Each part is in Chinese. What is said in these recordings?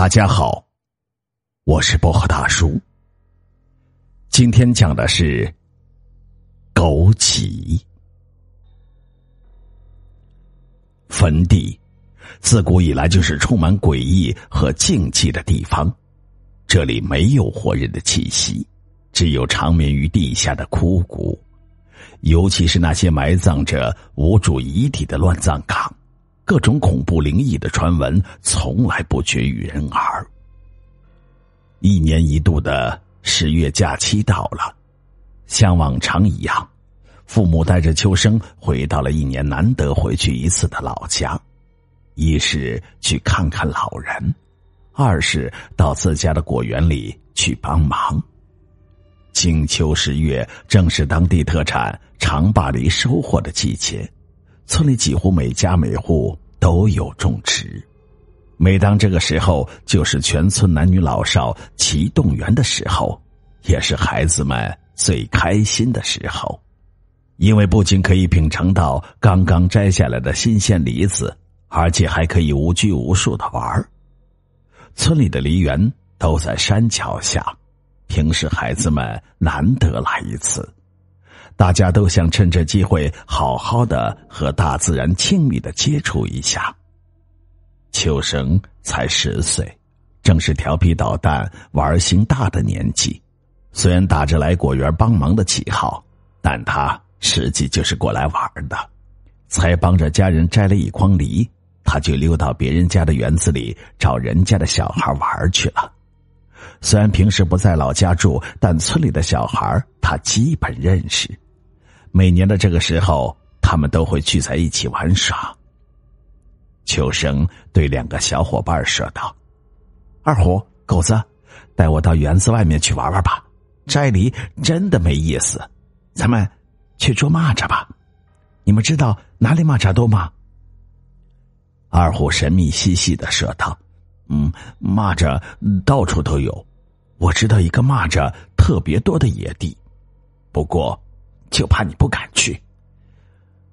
大家好，我是薄荷大叔。今天讲的是枸杞坟地，自古以来就是充满诡异和禁忌的地方。这里没有活人的气息，只有长眠于地下的枯骨，尤其是那些埋葬着无主遗体的乱葬岗。各种恐怖灵异的传闻从来不绝于人耳。一年一度的十月假期到了，像往常一样，父母带着秋生回到了一年难得回去一次的老家，一是去看看老人，二是到自家的果园里去帮忙。金秋十月正是当地特产长坝梨收获的季节。村里几乎每家每户都有种植，每当这个时候，就是全村男女老少齐动员的时候，也是孩子们最开心的时候，因为不仅可以品尝到刚刚摘下来的新鲜梨子，而且还可以无拘无束的玩村里的梨园都在山脚下，平时孩子们难得来一次。大家都想趁着机会好好的和大自然亲密的接触一下。秋生才十岁，正是调皮捣蛋、玩心大的年纪。虽然打着来果园帮忙的旗号，但他实际就是过来玩的。才帮着家人摘了一筐梨，他就溜到别人家的园子里找人家的小孩玩去了。虽然平时不在老家住，但村里的小孩他基本认识。每年的这个时候，他们都会聚在一起玩耍。秋生对两个小伙伴说道：“二虎、狗子，带我到园子外面去玩玩吧。摘梨真的没意思，咱们去捉蚂蚱吧。你们知道哪里蚂蚱多吗？”二虎神秘兮兮的说道：“嗯，蚂蚱到处都有。我知道一个蚂蚱特别多的野地，不过……”就怕你不敢去，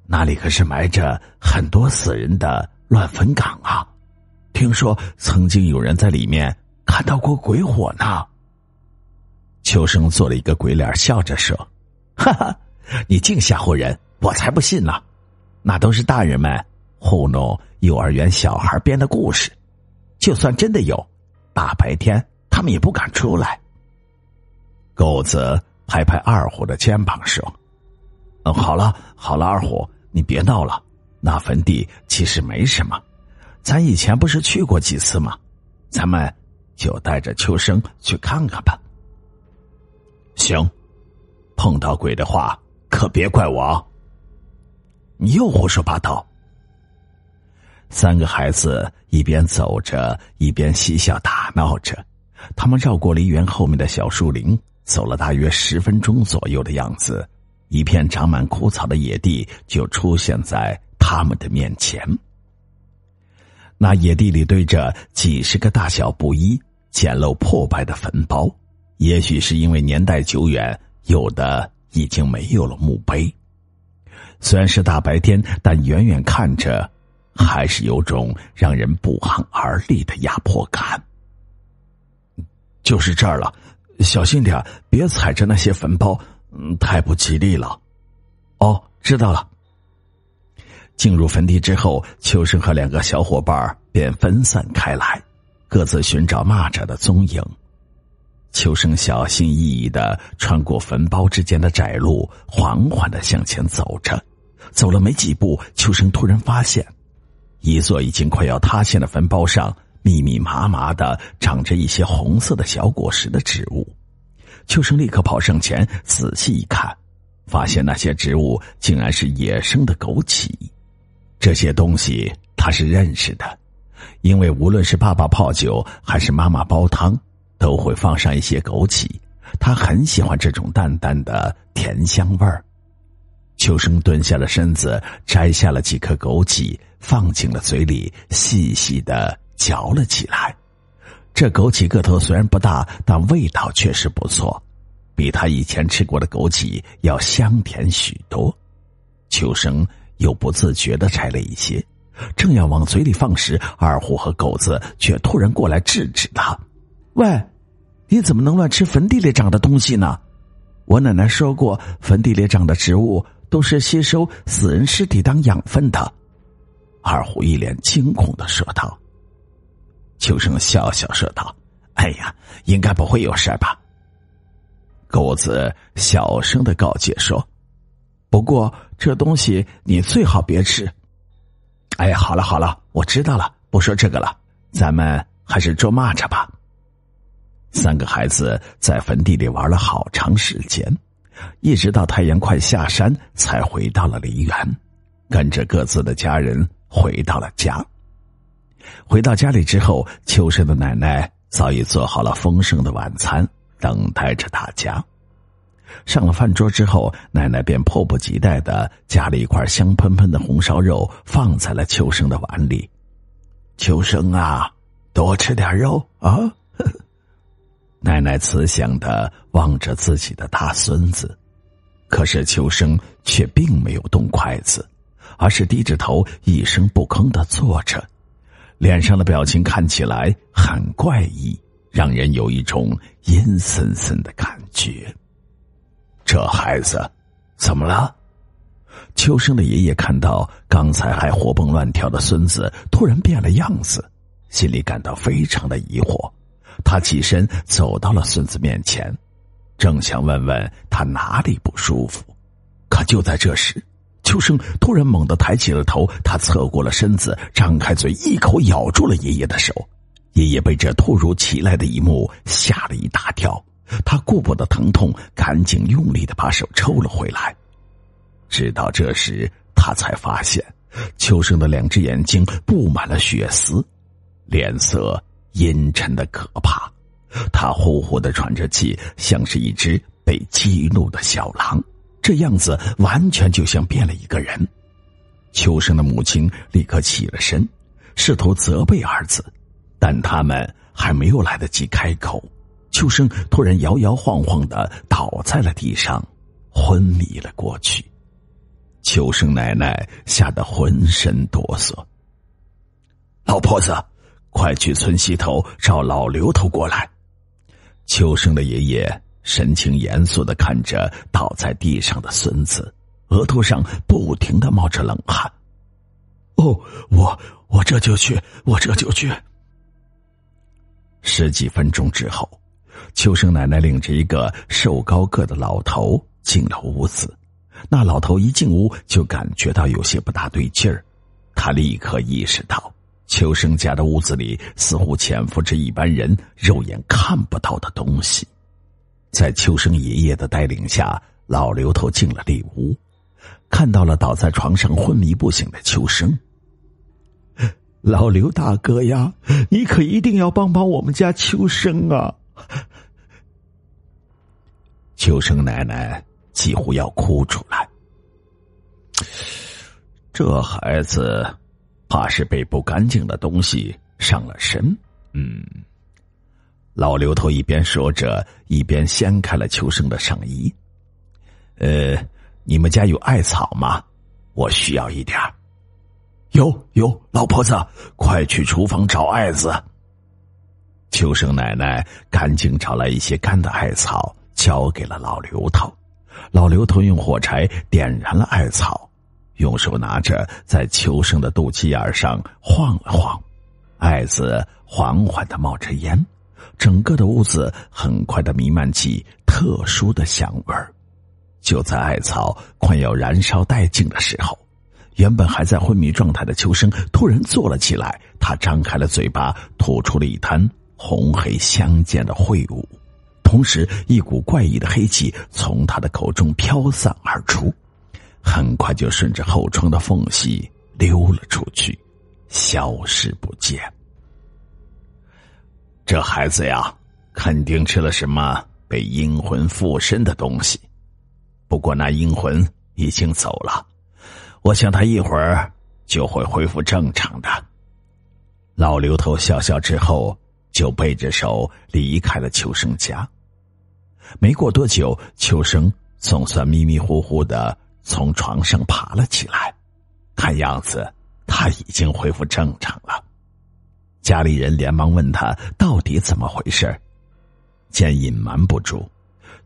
那里可是埋着很多死人的乱坟岗啊！听说曾经有人在里面看到过鬼火呢。秋生做了一个鬼脸，笑着说：“哈哈，你净吓唬人，我才不信呢！那都是大人们糊弄幼儿园小孩编的故事。就算真的有，大白天他们也不敢出来。”狗子拍拍二虎的肩膀说。好了好了，二虎，你别闹了。那坟地其实没什么，咱以前不是去过几次吗？咱们就带着秋生去看看吧。行，碰到鬼的话可别怪我。你又胡说八道。三个孩子一边走着，一边嬉笑打闹着。他们绕过梨园后面的小树林，走了大约十分钟左右的样子。一片长满枯草的野地就出现在他们的面前。那野地里堆着几十个大小不一、简陋破败的坟包，也许是因为年代久远，有的已经没有了墓碑。虽然是大白天，但远远看着，还是有种让人不寒而栗的压迫感。就是这儿了，小心点，别踩着那些坟包。太不吉利了。哦，知道了。进入坟地之后，秋生和两个小伙伴便分散开来，各自寻找蚂蚱的踪影。秋生小心翼翼的穿过坟包之间的窄路，缓缓的向前走着。走了没几步，秋生突然发现，一座已经快要塌陷的坟包上，密密麻麻的长着一些红色的小果实的植物。秋生立刻跑上前，仔细一看，发现那些植物竟然是野生的枸杞。这些东西他是认识的，因为无论是爸爸泡酒还是妈妈煲汤，都会放上一些枸杞。他很喜欢这种淡淡的甜香味儿。秋生蹲下了身子，摘下了几颗枸杞，放进了嘴里，细细的嚼了起来。这枸杞个头虽然不大，但味道确实不错，比他以前吃过的枸杞要香甜许多。秋生又不自觉的摘了一些，正要往嘴里放时，二虎和狗子却突然过来制止他：“喂，你怎么能乱吃坟地里长的东西呢？我奶奶说过，坟地里长的植物都是吸收死人尸体当养分的。”二虎一脸惊恐的说道。秋生笑笑说道：“哎呀，应该不会有事吧？”狗子小声的告诫说：“不过这东西你最好别吃。”哎，好了好了，我知道了，不说这个了，咱们还是捉蚂蚱吧。三个孩子在坟地里玩了好长时间，一直到太阳快下山，才回到了梨园，跟着各自的家人回到了家。回到家里之后，秋生的奶奶早已做好了丰盛的晚餐，等待着大家。上了饭桌之后，奶奶便迫不及待的夹了一块香喷喷的红烧肉放在了秋生的碗里。秋生啊，多吃点肉啊！奶奶慈祥的望着自己的大孙子，可是秋生却并没有动筷子，而是低着头一声不吭的坐着。脸上的表情看起来很怪异，让人有一种阴森森的感觉。这孩子怎么了？秋生的爷爷看到刚才还活蹦乱跳的孙子突然变了样子，心里感到非常的疑惑。他起身走到了孙子面前，正想问问他哪里不舒服，可就在这时。秋生突然猛地抬起了头，他侧过了身子，张开嘴，一口咬住了爷爷的手。爷爷被这突如其来的一幕吓了一大跳，他顾不得疼痛，赶紧用力的把手抽了回来。直到这时，他才发现，秋生的两只眼睛布满了血丝，脸色阴沉的可怕。他呼呼的喘着气，像是一只被激怒的小狼。这样子完全就像变了一个人。秋生的母亲立刻起了身，试图责备儿子，但他们还没有来得及开口，秋生突然摇摇晃晃的倒在了地上，昏迷了过去。秋生奶奶吓得浑身哆嗦。老婆子，快去村西头找老刘头过来。秋生的爷爷。神情严肃的看着倒在地上的孙子，额头上不停的冒着冷汗。哦，我我这就去，我这就去。十几分钟之后，秋生奶奶领着一个瘦高个的老头进了屋子。那老头一进屋就感觉到有些不大对劲儿，他立刻意识到秋生家的屋子里似乎潜伏着一般人肉眼看不到的东西。在秋生爷爷的带领下，老刘头进了里屋，看到了倒在床上昏迷不醒的秋生。老刘大哥呀，你可一定要帮帮我们家秋生啊！秋生奶奶几乎要哭出来。这孩子怕是被不干净的东西上了身。嗯。老刘头一边说着，一边掀开了秋生的上衣。呃，你们家有艾草吗？我需要一点有有，老婆子，快去厨房找艾子。秋生奶奶赶紧找来一些干的艾草，交给了老刘头。老刘头用火柴点燃了艾草，用手拿着，在秋生的肚脐眼上晃了晃，艾子缓缓的冒着烟。整个的屋子很快的弥漫起特殊的香味儿。就在艾草快要燃烧殆尽的时候，原本还在昏迷状态的秋生突然坐了起来，他张开了嘴巴，吐出了一滩红黑相间的秽物，同时一股怪异的黑气从他的口中飘散而出，很快就顺着后窗的缝隙溜了出去，消失不见。这孩子呀，肯定吃了什么被阴魂附身的东西。不过那阴魂已经走了，我想他一会儿就会恢复正常的。老刘头笑笑之后，就背着手离开了秋生家。没过多久，秋生总算迷迷糊糊的从床上爬了起来，看样子他已经恢复正常了。家里人连忙问他到底怎么回事见隐瞒不住，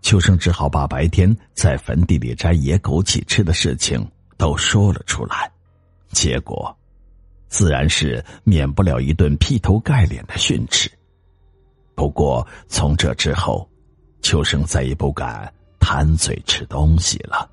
秋生只好把白天在坟地里摘野枸杞吃的事情都说了出来。结果，自然是免不了一顿劈头盖脸的训斥。不过从这之后，秋生再也不敢贪嘴吃东西了。